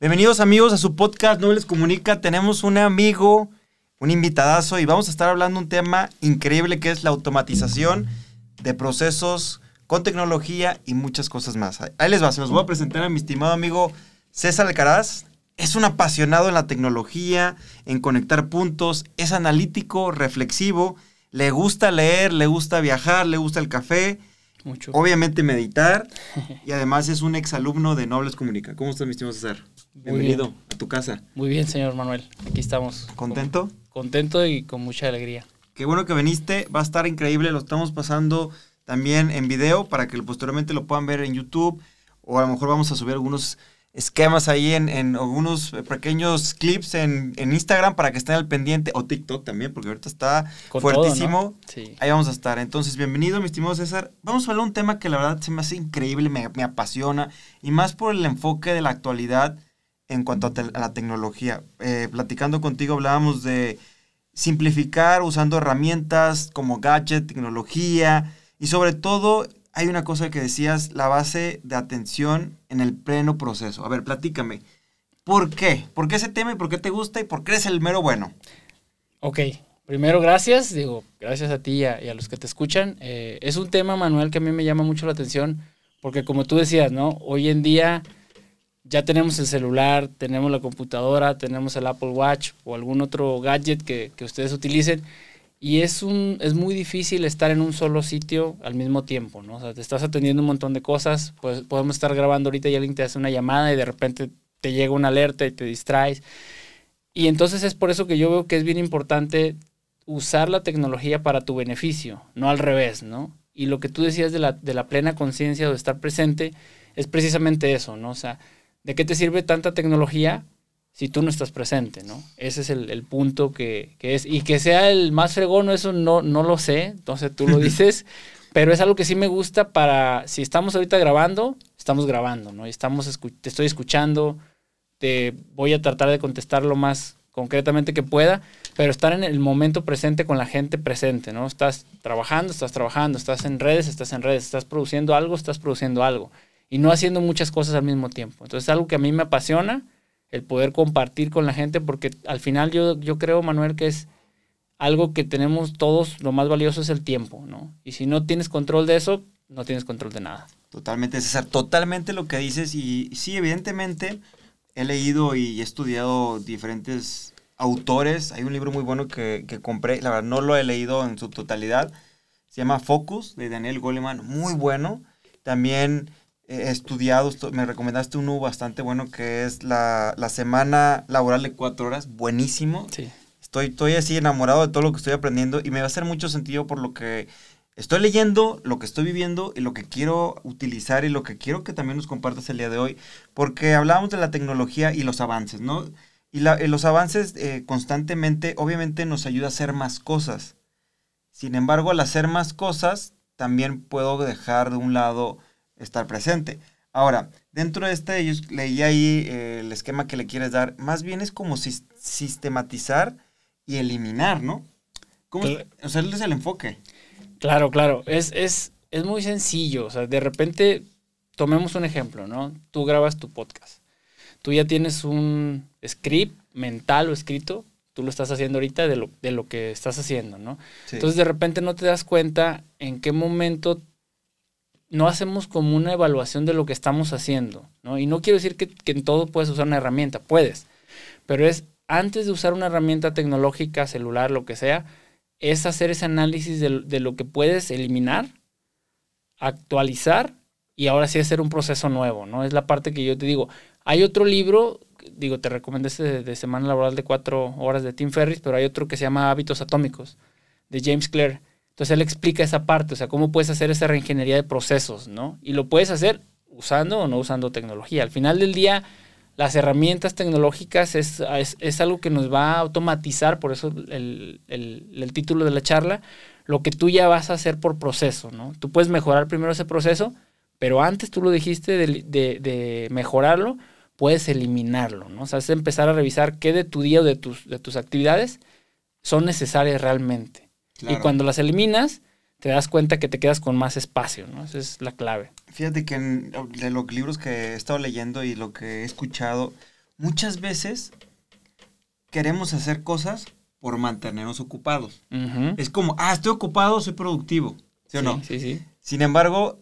Bienvenidos amigos a su podcast No les comunica. Tenemos un amigo, un invitadazo y vamos a estar hablando un tema increíble que es la automatización de procesos con tecnología y muchas cosas más. Ahí les va, se los voy a presentar a mi estimado amigo César Alcaraz. Es un apasionado en la tecnología, en conectar puntos, es analítico, reflexivo, le gusta leer, le gusta viajar, le gusta el café. Mucho. Obviamente meditar y además es un exalumno de Nobles Comunica. ¿Cómo estás, mi estimado César? Bienvenido a tu casa. Muy bien, señor Manuel. Aquí estamos. ¿Contento? Contento y con mucha alegría. Qué bueno que viniste. Va a estar increíble. Lo estamos pasando también en video para que posteriormente lo puedan ver en YouTube. O a lo mejor vamos a subir algunos esquemas ahí en, en algunos pequeños clips en, en, Instagram para que estén al pendiente. O TikTok también, porque ahorita está Con fuertísimo. todo, ¿no? Sí. Ahí vamos a estar. Entonces, bienvenido, mi estimado César. Vamos a hablar de un tema que la verdad se me hace increíble, me, me apasiona. Y más por el enfoque de la actualidad en cuanto a, te- a la tecnología. Eh, platicando contigo hablábamos de simplificar usando herramientas como gadget, tecnología y sobre todo hay una cosa que decías, la base de atención en el pleno proceso. A ver, platícame. ¿Por qué? ¿Por qué ese tema y por qué te gusta y por qué eres el mero bueno? Ok, primero gracias, digo, gracias a ti y a, los que te escuchan. Eh, es un tema, Manuel, que a mí me llama mucho la atención, porque como tú decías, ¿no? Hoy en día ya tenemos el celular, tenemos la computadora, tenemos el Apple Watch o algún otro gadget que ustedes utilicen. Y es, un, es muy difícil estar en un solo sitio al mismo tiempo, ¿no? O sea, te estás atendiendo un montón de cosas, pues podemos estar grabando ahorita y alguien te hace una llamada y de repente te llega una alerta y te distraes. Y entonces es por eso que yo veo que es bien importante usar la tecnología para tu beneficio, no al revés, ¿no? Y lo que tú decías de la, de la plena conciencia o de estar presente es precisamente eso, ¿no? O sea, ¿de qué te sirve tanta tecnología si tú no estás presente, ¿no? Ese es el, el punto que, que es. Y que sea el más fregón, eso no, no lo sé, entonces tú lo dices, pero es algo que sí me gusta para, si estamos ahorita grabando, estamos grabando, ¿no? Y estamos, escu- te estoy escuchando, te voy a tratar de contestar lo más concretamente que pueda, pero estar en el momento presente con la gente presente, ¿no? Estás trabajando, estás trabajando, estás en redes, estás en redes, estás produciendo algo, estás produciendo algo, y no haciendo muchas cosas al mismo tiempo. Entonces es algo que a mí me apasiona, el poder compartir con la gente, porque al final yo, yo creo, Manuel, que es algo que tenemos todos, lo más valioso es el tiempo, ¿no? Y si no tienes control de eso, no tienes control de nada. Totalmente, César, totalmente lo que dices y sí, evidentemente he leído y he estudiado diferentes autores. Hay un libro muy bueno que, que compré, la verdad no lo he leído en su totalidad. Se llama Focus de Daniel Goleman, muy bueno. También he estudiado, me recomendaste uno bastante bueno que es la, la semana laboral de cuatro horas, buenísimo. Sí. Estoy, estoy así enamorado de todo lo que estoy aprendiendo y me va a hacer mucho sentido por lo que estoy leyendo, lo que estoy viviendo y lo que quiero utilizar y lo que quiero que también nos compartas el día de hoy, porque hablábamos de la tecnología y los avances, ¿no? Y, la- y los avances eh, constantemente, obviamente, nos ayuda a hacer más cosas. Sin embargo, al hacer más cosas, también puedo dejar de un lado estar presente. Ahora, dentro de este, yo leí ahí eh, el esquema que le quieres dar, más bien es como sis- sistematizar y eliminar, ¿no? ¿Cómo es? O sea, es el enfoque. Claro, claro. Es, es, es muy sencillo. O sea, de repente, tomemos un ejemplo, ¿no? Tú grabas tu podcast. Tú ya tienes un script mental o escrito. Tú lo estás haciendo ahorita de lo, de lo que estás haciendo, ¿no? Sí. Entonces, de repente no te das cuenta en qué momento no hacemos como una evaluación de lo que estamos haciendo, ¿no? Y no quiero decir que, en todo puedes usar una herramienta, puedes, pero es antes de usar una herramienta tecnológica, celular, lo que sea, es hacer ese análisis de, de lo que puedes eliminar, actualizar y ahora sí hacer un proceso nuevo, ¿no? Es la parte que yo te digo. Hay otro libro, digo, te recomendé este de, de Semana Laboral de cuatro horas de Tim Ferriss, pero hay otro que se llama Hábitos Atómicos, de James Clear. Entonces él explica esa parte, o sea, cómo puedes hacer esa reingeniería de procesos, ¿no? Y lo puedes hacer usando o no usando tecnología. Al final del día, las herramientas tecnológicas es, es, algo que nos va a automatizar, por eso el, el, el, título de la charla, lo que tú ya vas a hacer por proceso, ¿no? Tú puedes mejorar primero ese proceso, pero antes tú lo dijiste de, de, de mejorarlo, puedes eliminarlo, ¿no? O sea, es empezar a revisar qué de tu día o de tus, de tus actividades son necesarias realmente. Y cuando las eliminas, te das cuenta que te quedas con más espacio, ¿no? Esa es la clave. Fíjate que de los libros que he estado leyendo y lo que he escuchado, muchas veces queremos hacer cosas por mantenernos ocupados. Es como, ah, estoy ocupado, soy productivo. ¿Sí o no? Sí, sí. Sin embargo,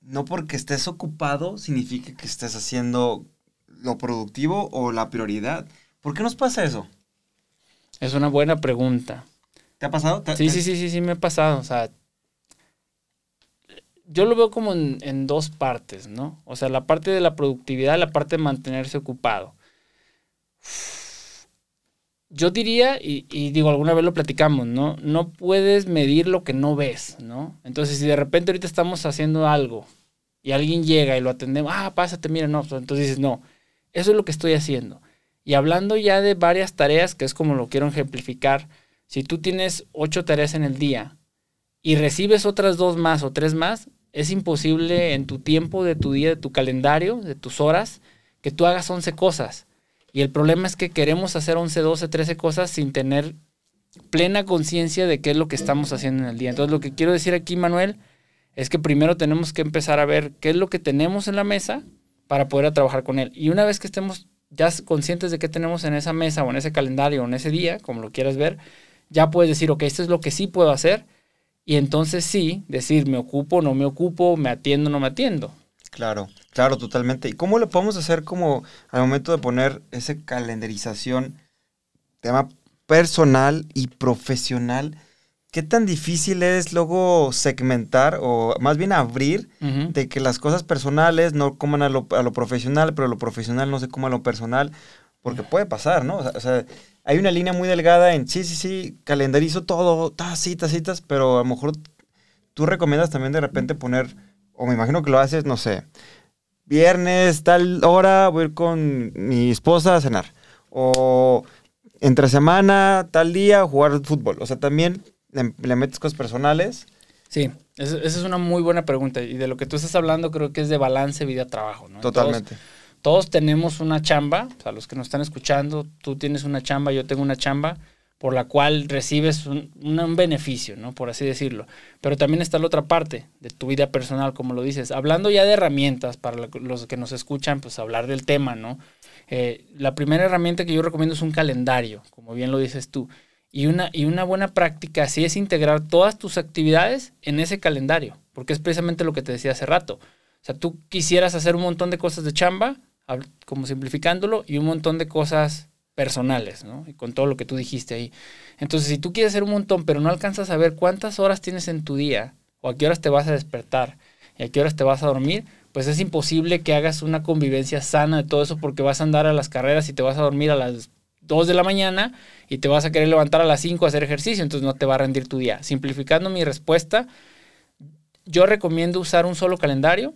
no porque estés ocupado significa que estés haciendo lo productivo o la prioridad. ¿Por qué nos pasa eso? Es una buena pregunta. ¿Te ha pasado? sí, sí, sí, sí, sí, me ha pasado. O sea, yo lo veo como en, dos partes, ¿no? O sea, la parte de la productividad, la parte de mantenerse ocupado. Yo diría, y, digo, alguna vez lo platicamos, ¿no? No puedes medir lo que no ves, ¿no? Entonces, si de repente ahorita estamos haciendo algo y alguien llega y lo atendemos, ah, pásate, mira, no, entonces dices, no, eso es lo que estoy haciendo. Y hablando ya de varias tareas, que es como lo quiero ejemplificar, si tú tienes ocho tareas en el día y recibes otras dos más o tres más, es imposible en tu tiempo, de tu día, de tu calendario, de tus horas, que tú hagas 11 cosas. Y el problema es que queremos hacer 11, 12, 13 cosas sin tener plena conciencia de qué es lo que estamos haciendo en el día. Entonces lo que quiero decir aquí, Manuel, es que primero tenemos que empezar a ver qué es lo que tenemos en la mesa para poder trabajar con él. Y una vez que estemos ya conscientes de qué tenemos en esa mesa o en ese calendario o en ese día, como lo quieras ver, ya puedes decir, ok, esto es lo que sí puedo hacer y entonces sí, decir, me ocupo, no me ocupo, me atiendo, no me atiendo. Claro, claro, totalmente. ¿Y cómo lo podemos hacer como al momento de poner esa calendarización, tema personal y profesional? ¿Qué tan difícil es luego segmentar o más bien abrir de que las cosas personales no coman a lo, a lo, profesional, pero lo profesional no se coma a lo personal? Porque puede pasar, ¿no? O sea, hay una línea muy delgada en sí, sí, sí, calendarizo todo, citas, citas, pero a lo mejor tú recomiendas también de repente poner, o me imagino que lo haces, no sé, viernes, tal hora, voy a ir con mi esposa a cenar. O entre semana, tal día, jugar fútbol. O sea, también le, metes cosas personales. Sí, esa es una muy buena pregunta. Y de lo que tú estás hablando creo que es de balance vida-trabajo, ¿no? Totalmente todos tenemos una chamba, o sea, los que nos están escuchando, tú tienes una chamba, yo tengo una chamba, por la cual recibes un, beneficio, ¿no? Por así decirlo. Pero también está la otra parte de tu vida personal, como lo dices. Hablando ya de herramientas, para los que nos escuchan, pues hablar del tema, ¿no? Eh, la primera herramienta que yo recomiendo es un calendario, como bien lo dices tú. Y una, y una buena práctica así es integrar todas tus actividades en ese calendario, porque es precisamente lo que te decía hace rato. O sea, tú quisieras hacer un montón de cosas de chamba, como simplificándolo, y un montón de cosas personales, ¿no? Y con todo lo que tú dijiste ahí. Entonces, si tú quieres hacer un montón, pero no alcanzas a ver cuántas horas tienes en tu día, o a qué horas te vas a despertar, y a qué horas te vas a dormir, pues es imposible que hagas una convivencia sana de todo eso porque vas a andar a las carreras y te vas a dormir a las 2 de la mañana y te vas a querer levantar a las 5 a hacer ejercicio, entonces no te va a rendir tu día. Simplificando mi respuesta, yo recomiendo usar un solo calendario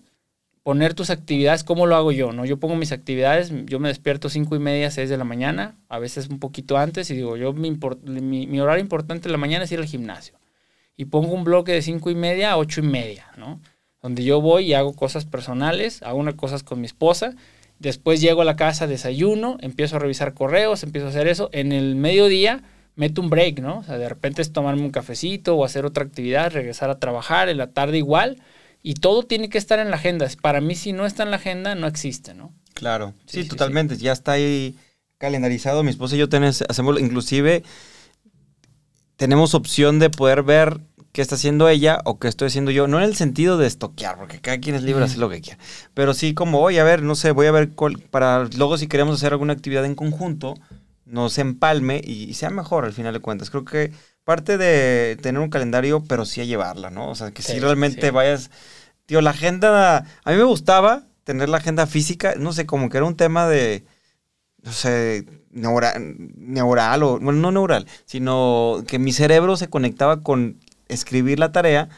poner tus actividades, ¿cómo lo hago yo? ¿no? Yo pongo mis actividades, yo me despierto cinco y media, 6 de la mañana, a veces un poquito antes, y digo, yo mi, horario importante de la mañana es ir al gimnasio. Y pongo un bloque de cinco y media a ocho y media, ¿no? Donde yo voy y hago cosas personales, hago unas cosas con mi esposa, después llego a la casa, desayuno, empiezo a revisar correos, empiezo a hacer eso. En el mediodía meto un break, ¿no? O sea, de repente es tomarme un cafecito o hacer otra actividad, regresar a trabajar, en la tarde igual y todo tiene que estar en la agenda. Para mí, si no está en la agenda, no existe, ¿no? Claro, sí, totalmente. Ya está ahí calendarizado. Mi esposa y yo tenemos, hacemos, inclusive, tenemos opción de poder ver qué está haciendo ella o qué estoy haciendo yo. No en el sentido de estoquear, porque cada quien es libre de hacer lo que quiera. Pero sí como, oye, a ver, no sé, voy a ver cuál, para luego si queremos hacer alguna actividad en conjunto, nos empalme y, sea mejor al final de cuentas. Creo que parte de tener un calendario, pero sí a llevarla, ¿no? O sea, que si realmente vayas Tío, la agenda, a mí me gustaba tener la agenda física, no sé, como que era un tema de, no sé, neural, o, bueno, no neural, sino que mi cerebro se conectaba con escribir la tarea.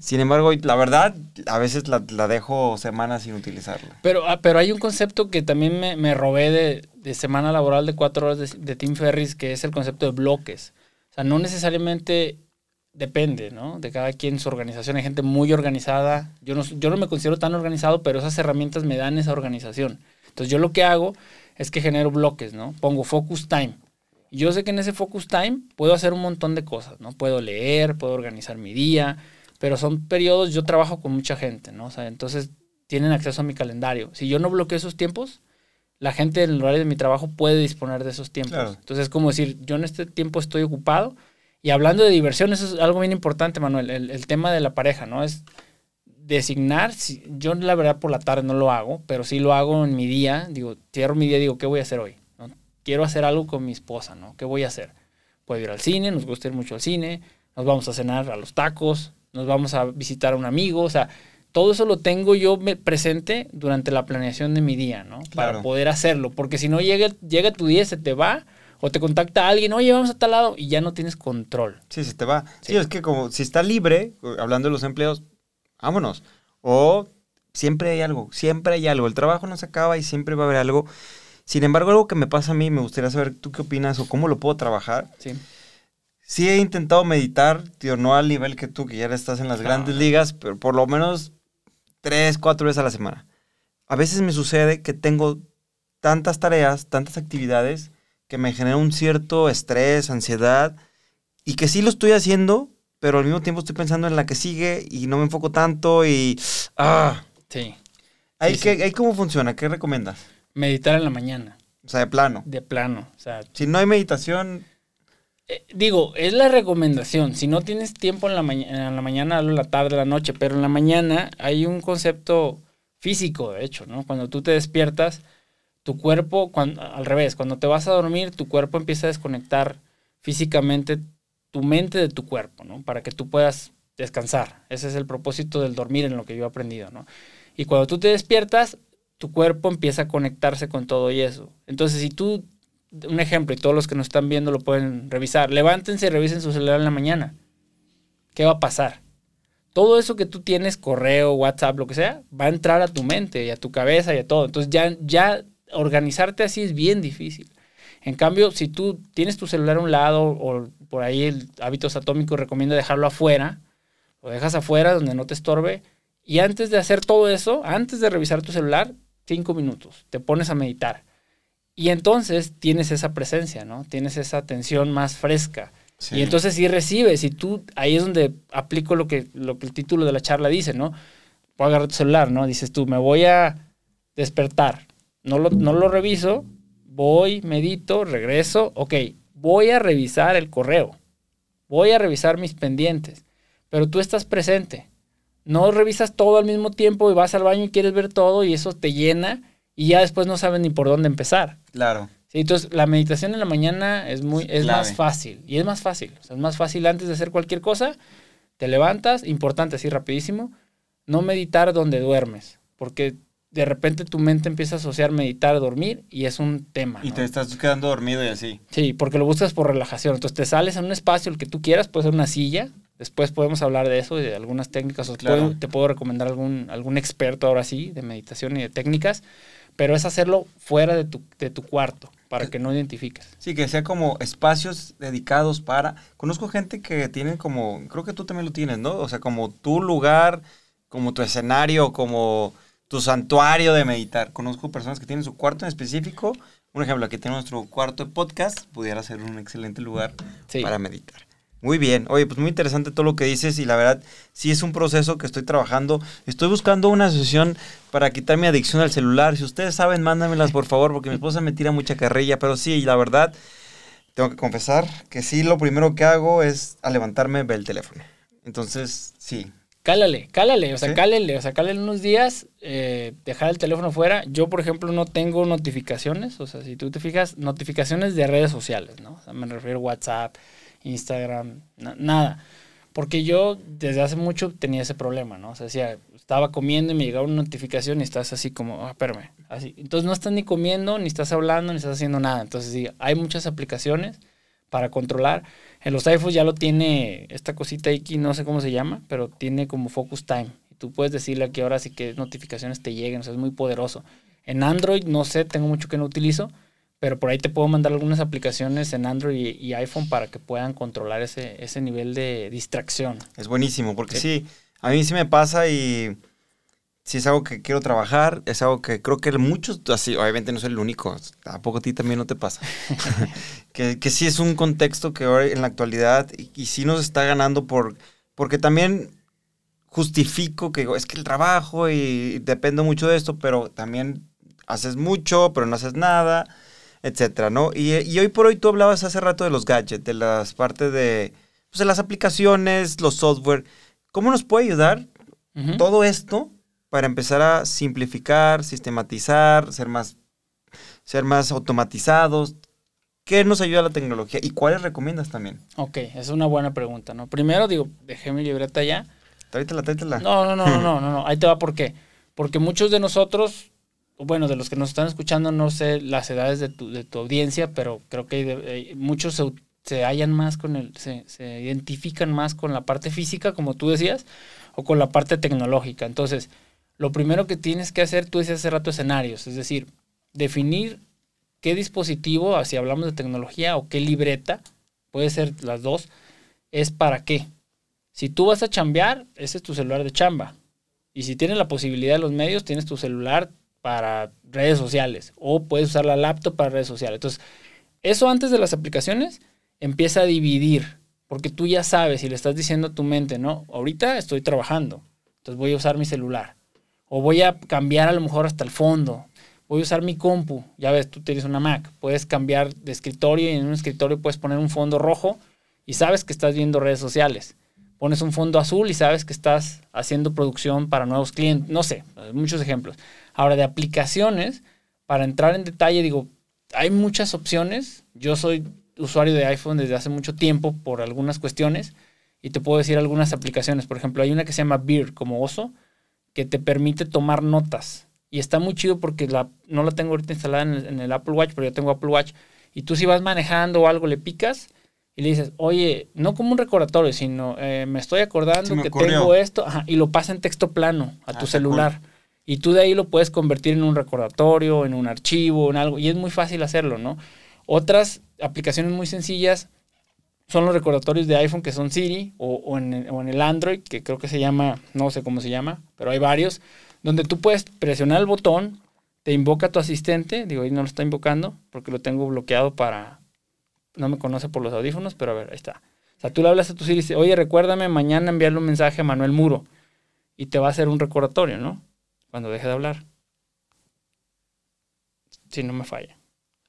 Sin embargo, la verdad, a veces la, dejo semanas sin utilizarla. Pero, ah, pero hay un concepto que también me, robé de, semana laboral de cuatro horas de, de Tim Ferris, que es el concepto de bloques. Sea, no necesariamente depende, ¿no? De cada quien su organización. Hay gente muy organizada. Yo no, yo no me considero tan organizado, pero esas herramientas me dan esa organización. Entonces yo lo que hago es que genero bloques, ¿no? Pongo focus time. Yo sé que en ese focus time puedo hacer un montón de cosas, ¿no? Puedo leer, puedo organizar mi día, pero son periodos, yo trabajo con mucha gente, ¿no? O sea, entonces tienen acceso a mi calendario. Si yo no bloqueo esos tiempos, la gente en el horario de mi trabajo puede disponer de esos tiempos. Entonces es como decir, yo en este tiempo estoy ocupado. Y hablando de diversión, eso es algo bien importante, Manuel, el, el tema de la pareja, ¿no? Es designar, si, yo la verdad por la tarde no lo hago, pero sí lo hago en mi día, digo, cierro mi día, digo, ¿qué voy a hacer hoy? ¿No? Quiero hacer algo con mi esposa, ¿no? ¿Qué voy a hacer? Puedo ir al cine, nos gusta ir mucho al cine, nos vamos a cenar a los tacos, nos vamos a visitar a un amigo, o sea, todo eso lo tengo yo presente durante la planeación de mi día, ¿no? Para poder hacerlo, porque si no llega, llega tu día, se te va, o te contacta alguien, oye, vamos a tal lado, y ya no tienes control. Sí, se te va. Sí, es que como si está libre, hablando de los empleos, vámonos. O siempre hay algo, siempre hay algo. El trabajo no se acaba y siempre va a haber algo. Sin embargo, algo que me pasa a mí, me gustaría saber tú qué opinas o cómo lo puedo trabajar. Sí. Sí he intentado meditar, tío, no al nivel que tú, que ya estás en las grandes ligas, pero por lo menos tres, cuatro veces a la semana. A veces me sucede que tengo tantas tareas, tantas actividades, que me genera un cierto estrés, ansiedad, y que sí lo estoy haciendo, pero al mismo tiempo estoy pensando en la que sigue y no me enfoco tanto y... ¡Ah! Sí. ¿Ahí, cómo funciona? ¿Qué recomiendas? Meditar en la mañana. O sea, de plano. De plano. O sea, si no hay meditación... Eh, digo, es la recomendación. Si no tienes tiempo en la, en la mañana, en la tarde, en la noche, pero en la mañana hay un concepto físico, de hecho, ¿no? Cuando tú te despiertas, tu cuerpo, cuando, al revés, cuando te vas a dormir, tu cuerpo empieza a desconectar físicamente tu mente de tu cuerpo, ¿no? Para que tú puedas descansar. Ese es el propósito del dormir en lo que yo he aprendido, ¿no? Y cuando tú te despiertas, tu cuerpo empieza a conectarse con todo y eso. Entonces, si tú un ejemplo, y todos los que nos están viendo lo pueden revisar. Levántense y revisen su celular en la mañana. ¿Qué va a pasar? Todo eso que tú tienes, correo, WhatsApp, lo que sea, va a entrar a tu mente y a tu cabeza y a todo. Entonces ya, ya organizarte así es bien difícil. En cambio, si tú tienes tu celular a un lado o por ahí el hábitos atómicos recomienda dejarlo afuera, lo dejas afuera donde no te estorbe y antes de hacer todo eso, antes de revisar tu celular, cinco minutos, te pones a meditar y entonces tienes esa presencia, ¿no? Tienes esa atención más fresca. Y entonces sí recibes, y tú, ahí es donde aplico lo que, lo que el título de la charla dice, ¿no? Puedo agarrar tu celular, ¿no? Dices tú, me voy a despertar. No lo, no lo reviso, voy, medito, regreso, ok, voy a revisar el correo, voy a revisar mis pendientes, pero tú estás presente. No revisas todo al mismo tiempo y vas al baño y quieres ver todo y eso te llena y ya después no sabes ni por dónde empezar. Claro. Sí, entonces la meditación en la mañana es muy es más fácil y es más fácil, o sea, es más fácil antes de hacer cualquier cosa, te levantas, importante así rapidísimo, no meditar donde duermes, porque de repente tu mente empieza a asociar meditar, dormir y es un tema. Y te estás quedando dormido y así. Sí, porque lo buscas por relajación. Entonces te sales en un espacio el que tú quieras, puede ser una silla. Después podemos hablar de eso y de algunas técnicas. O te puedo recomendar algún, algún experto ahora sí de meditación y de técnicas pero es hacerlo fuera de tu, de tu cuarto para que no identifiques. Sí, que sea como espacios dedicados para... Conozco gente que tiene como, creo que tú también lo tienes, ¿no? O sea, como tu lugar, como tu escenario, como tu santuario de meditar. Conozco personas que tienen su cuarto en específico. Un ejemplo, aquí tenemos nuestro cuarto de podcast, pudiera ser un excelente lugar para meditar. Muy bien. Oye, pues muy interesante todo lo que dices y la verdad sí es un proceso que estoy trabajando. Estoy buscando una sesión para quitar mi adicción al celular. Si ustedes saben, mándamelas por favor porque mi esposa me tira mucha carrilla, pero sí, la verdad tengo que confesar que sí, lo primero que hago es a levantarme ver el teléfono. Entonces, sí. Cálale, cálale, o sea, cálale, o sea, cálale unos días, eh, dejar el teléfono fuera. Yo, por ejemplo, no tengo notificaciones, o sea, si tú te fijas, notificaciones de redes sociales, ¿no? O sea, me refiero a WhatsApp, Instagram, nada. Porque yo desde hace mucho tenía ese problema, ¿no? O sea, decía, estaba comiendo y me llegaba una notificación y estás así como, ah, espérame, así. Entonces no estás ni comiendo, ni estás hablando, ni estás haciendo nada. Entonces sí, hay muchas aplicaciones para controlar. En los iPhones ya lo tiene esta cosita aquí, no sé cómo se llama, pero tiene como focus time. Y tú puedes decirle a qué hora sí que notificaciones te lleguen, o sea, es muy poderoso. En Android, no sé, tengo mucho que no utilizo, pero por ahí te puedo mandar algunas aplicaciones en Android y, iPhone para que puedan controlar ese, ese nivel de distracción. Es buenísimo, porque sí. a mí sí me pasa y si es algo que quiero trabajar, es algo que creo que muchos, así, obviamente no soy el único, ¿a poco a ti también no te pasa? que, que sí es un contexto que ahora en la actualidad y, y sí nos está ganando por, porque también justifico que es que el trabajo y dependo mucho de esto, pero también haces mucho, pero no haces nada, etcétera, ¿no? Y, y hoy por hoy tú hablabas hace rato de los gadgets, de las partes de, pues, de las aplicaciones, los software. ¿Cómo nos puede ayudar todo esto para empezar a simplificar, sistematizar, ser más, ser más automatizados? ¿Qué nos ayuda la tecnología y cuáles recomiendas también? Ok, es una buena pregunta, ¿no? Primero, digo, dejé mi libreta ya. Tráetela, tráetela. No, no, no, no, no, no, no. Ahí te va por qué. Porque muchos de nosotros, bueno, de los que nos están escuchando, no sé las edades de tu, de tu audiencia, pero creo que hay- muchos se, se hallan más con el, se, se identifican más con la parte física, como tú decías, o con la parte tecnológica. Entonces, lo primero que tienes que hacer, tú decías hace rato escenarios, es decir, definir qué dispositivo, si hablamos de tecnología, o qué libreta, puede ser las dos, es para qué. Si tú vas a chambear, ese es tu celular de chamba. Y si tienes la posibilidad de los medios, tienes tu celular para redes sociales o puedes usar la laptop para redes sociales. Entonces, eso antes de las aplicaciones empieza a dividir, porque tú ya sabes y le estás diciendo a tu mente, no, ahorita estoy trabajando, entonces voy a usar mi celular. O voy a cambiar a lo mejor hasta el fondo. Voy a usar mi compu. Ya ves, tú tienes una Mac. Puedes cambiar de escritorio y en un escritorio puedes poner un fondo rojo y sabes que estás viendo redes sociales pones un fondo azul y sabes que estás haciendo producción para nuevos clientes, no sé, muchos ejemplos. Ahora, de aplicaciones, para entrar en detalle, digo, hay muchas opciones. Yo soy usuario de iPhone desde hace mucho tiempo por algunas cuestiones y te puedo decir algunas aplicaciones. Por ejemplo, hay una que se llama Beer, como oso, que te permite tomar notas. Y está muy chido porque la, no la tengo ahorita instalada en el, Apple Watch, pero yo tengo Apple Watch. Y tú si vas manejando algo, le picas y le dices, oye, no como un recordatorio, sino eh, me estoy acordando me que ocurrió. tengo esto, ajá, y lo pasa en texto plano a Ah, tu está celular. Y tú de ahí lo puedes convertir en un recordatorio, en un archivo, en algo, y es muy fácil hacerlo, ¿no? Otras aplicaciones muy sencillas son los recordatorios de iPhone que son Siri o, o en, el- o en el Android, que creo que se llama, no sé cómo se llama, pero hay varios, donde tú puedes presionar el botón, te invoca tu asistente, digo, ahí no lo está invocando porque lo tengo bloqueado para, no me conoce por los audífonos, pero a ver, ahí está. O sea, tú le hablas a tu Siri y dices, oye, recuérdame mañana enviarle un mensaje a Manuel Muro y te va a hacer un recordatorio, ¿no? Cuando deje de hablar. Si no me falla.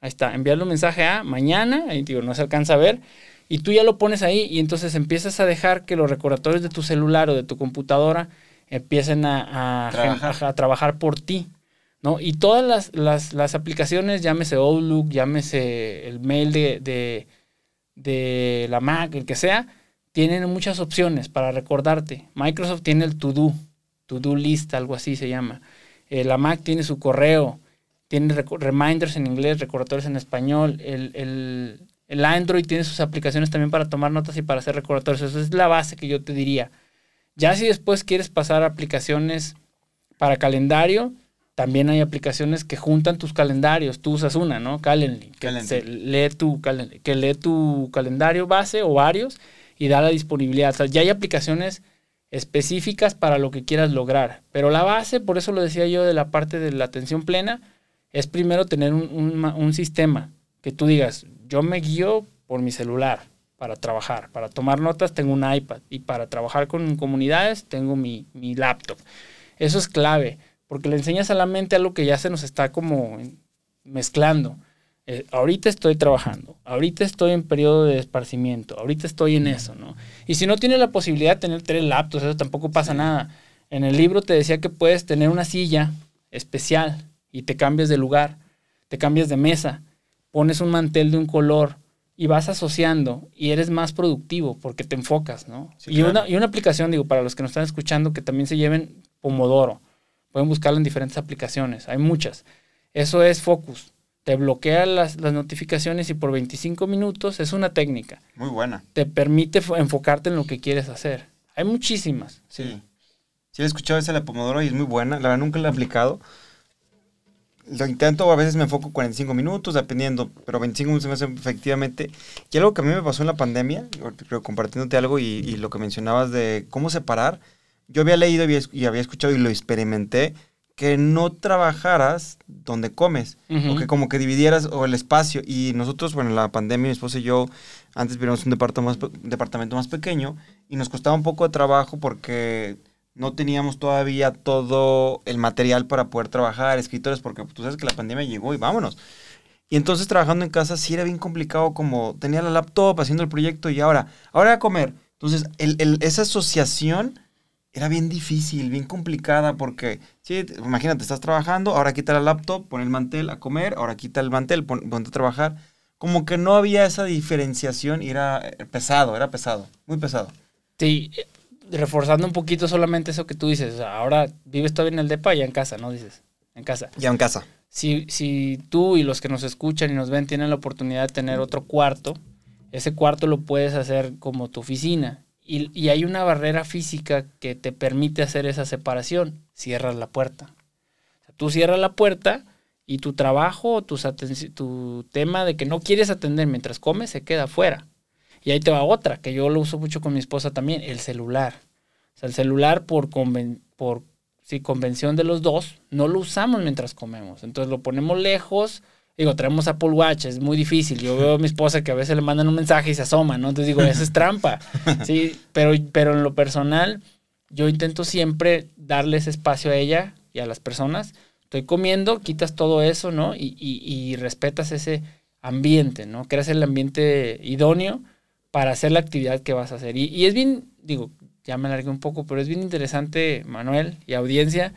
Ahí está, enviarle un mensaje a mañana, ahí digo, no se alcanza a ver, y tú ya lo pones ahí y entonces empiezas a dejar que los recordatorios de tu celular o de tu computadora empiecen a, a- Trabajar. a- a trabajar por ti. Y todas las, las- las aplicaciones, llámese Outlook, llámese el mail de, de, la Mac, el que sea, tienen muchas opciones para recordarte. Microsoft tiene el To-Do, To-Do List, algo así se llama. Eh, la Mac tiene su correo, tiene reminders en inglés, recordatorios en español. El, el- el Android tiene sus aplicaciones también para tomar notas y para hacer recordatorios. Esa es la base que yo te diría. Ya si después quieres pasar a aplicaciones para calendario, también hay aplicaciones que juntan tus calendarios. Tú usas una, ¿no? Calendly, que, Calendly. se lee tu que lee tu calendario base o varios y da la disponibilidad. O sea, ya hay aplicaciones específicas para lo que quieras lograr. Pero la base, por eso lo decía yo de la parte de la atención plena, es primero tener un, un un sistema que tú digas, yo me guío por mi celular para trabajar, para tomar notas tengo un iPad y para trabajar con comunidades tengo mi, mi laptop. Eso es clave, porque le enseñas a la mente algo que ya se nos está como mezclando. Eh, ahorita estoy trabajando, ahorita estoy en periodo de esparcimiento, ahorita estoy en eso, ¿no? Y si no tienes la posibilidad de tener tres laptops, eso tampoco pasa nada. En el libro te decía que puedes tener una silla especial y te cambias de lugar, te cambias de mesa, pones un mantel de un color y vas asociando y eres más productivo porque te enfocas, ¿no? Sí, y, claro. una, y una aplicación, digo, para los que nos están escuchando, que también se lleven Pomodoro. Pueden buscarlo en diferentes aplicaciones, hay muchas. Eso es Focus. Te bloquea las, las notificaciones y por 25 minutos es una técnica. Muy buena. Te permite fo- enfocarte en lo que quieres hacer. Hay muchísimas. Sí. Sí, he escuchado esa de la Pomodoro y es muy buena. La verdad nunca la he aplicado. Lo intento, a veces me enfoco 45 minutos, dependiendo, pero 25 minutos me hace efectivamente. Y algo que a mí me pasó en la pandemia, creo compartiéndote algo y, y lo que mencionabas de cómo separar, yo había leído y había, escuchado y lo experimenté, que no trabajaras donde comes, o que como que dividieras o el espacio. Y nosotros, bueno, en la pandemia, mi esposa y yo, antes vivíamos un departamento más, departamento más pequeño y nos costaba un poco de trabajo porque no teníamos todavía todo el material para poder trabajar, escritores, porque tú sabes que la pandemia llegó y vámonos. Y entonces trabajando en casa sí era bien complicado, como tenía la laptop haciendo el proyecto y ahora, ahora a comer. Entonces, el- el- esa asociación era bien difícil, bien complicada, porque, sí, te- imagínate, estás trabajando, ahora quita la laptop, pon el mantel a comer, ahora quita el mantel, pon- ponte a trabajar. Como que no había esa diferenciación y era eh, pesado, era pesado, muy pesado. Sí, eh, reforzando un poquito solamente eso que tú dices. o sea, ahora vives todavía en el DEPA y en casa, ¿no? Dices, en casa. Ya en casa. Si, si tú y los que nos escuchan y nos ven tienen la oportunidad de tener otro cuarto, ese cuarto lo puedes hacer como tu oficina. Y, hay una barrera física que te permite hacer esa separación. Cierras la puerta. Tú cierras la puerta y tu trabajo, tu tema de que no quieres atender mientras comes se queda afuera. Y ahí te va otra, que yo lo uso mucho con mi esposa también, el celular. O sea, el celular por, conven- convención de los dos, no lo usamos mientras comemos. Entonces lo ponemos lejos. Digo, traemos Apple Watch, es muy difícil. Yo veo a mi esposa que a veces le mandan un mensaje y se asoma, ¿no? Entonces digo, esa es trampa. Sí, pero, pero en lo personal, yo intento siempre darle ese espacio a ella y a las personas. Estoy comiendo, quitas todo eso, ¿no? Y, y- y respetas ese ambiente, ¿no? Creas el ambiente idóneo para hacer la actividad que vas a hacer. Y, y es bien, digo, ya me alargué un poco, pero es bien interesante, Manuel y audiencia,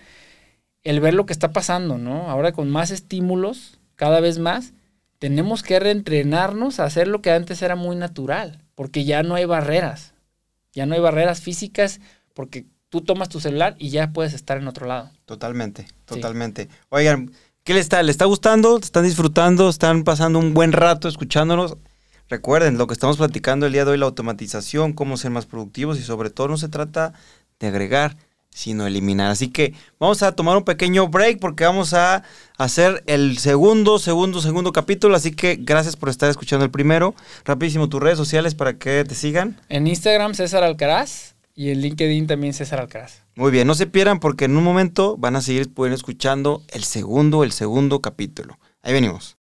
el ver lo que está pasando, ¿no? Ahora con más estímulos, cada vez más, tenemos que reentrenarnos a hacer lo que antes era muy natural, porque ya no hay barreras, ya no hay barreras físicas, porque tú tomas tu celular y ya puedes estar en otro lado. Totalmente, totalmente. Oigan, ¿qué les está? ¿Les está gustando? ¿Están disfrutando? ¿Están pasando un buen rato escuchándonos? Recuerden, lo que estamos platicando el día de hoy, la automatización, cómo ser más productivos y sobre todo no se trata de agregar, sino eliminar. Así que vamos a tomar un pequeño break porque vamos a hacer el segundo, segundo, segundo capítulo. Así que gracias por estar escuchando el primero. Rapidísimo, tus redes sociales para que te sigan. En Instagram, César Alcaraz, y en LinkedIn también César Alcaraz. Muy bien, no se pierdan porque en un momento van a seguir pueden escuchando el segundo, el segundo capítulo. Ahí venimos.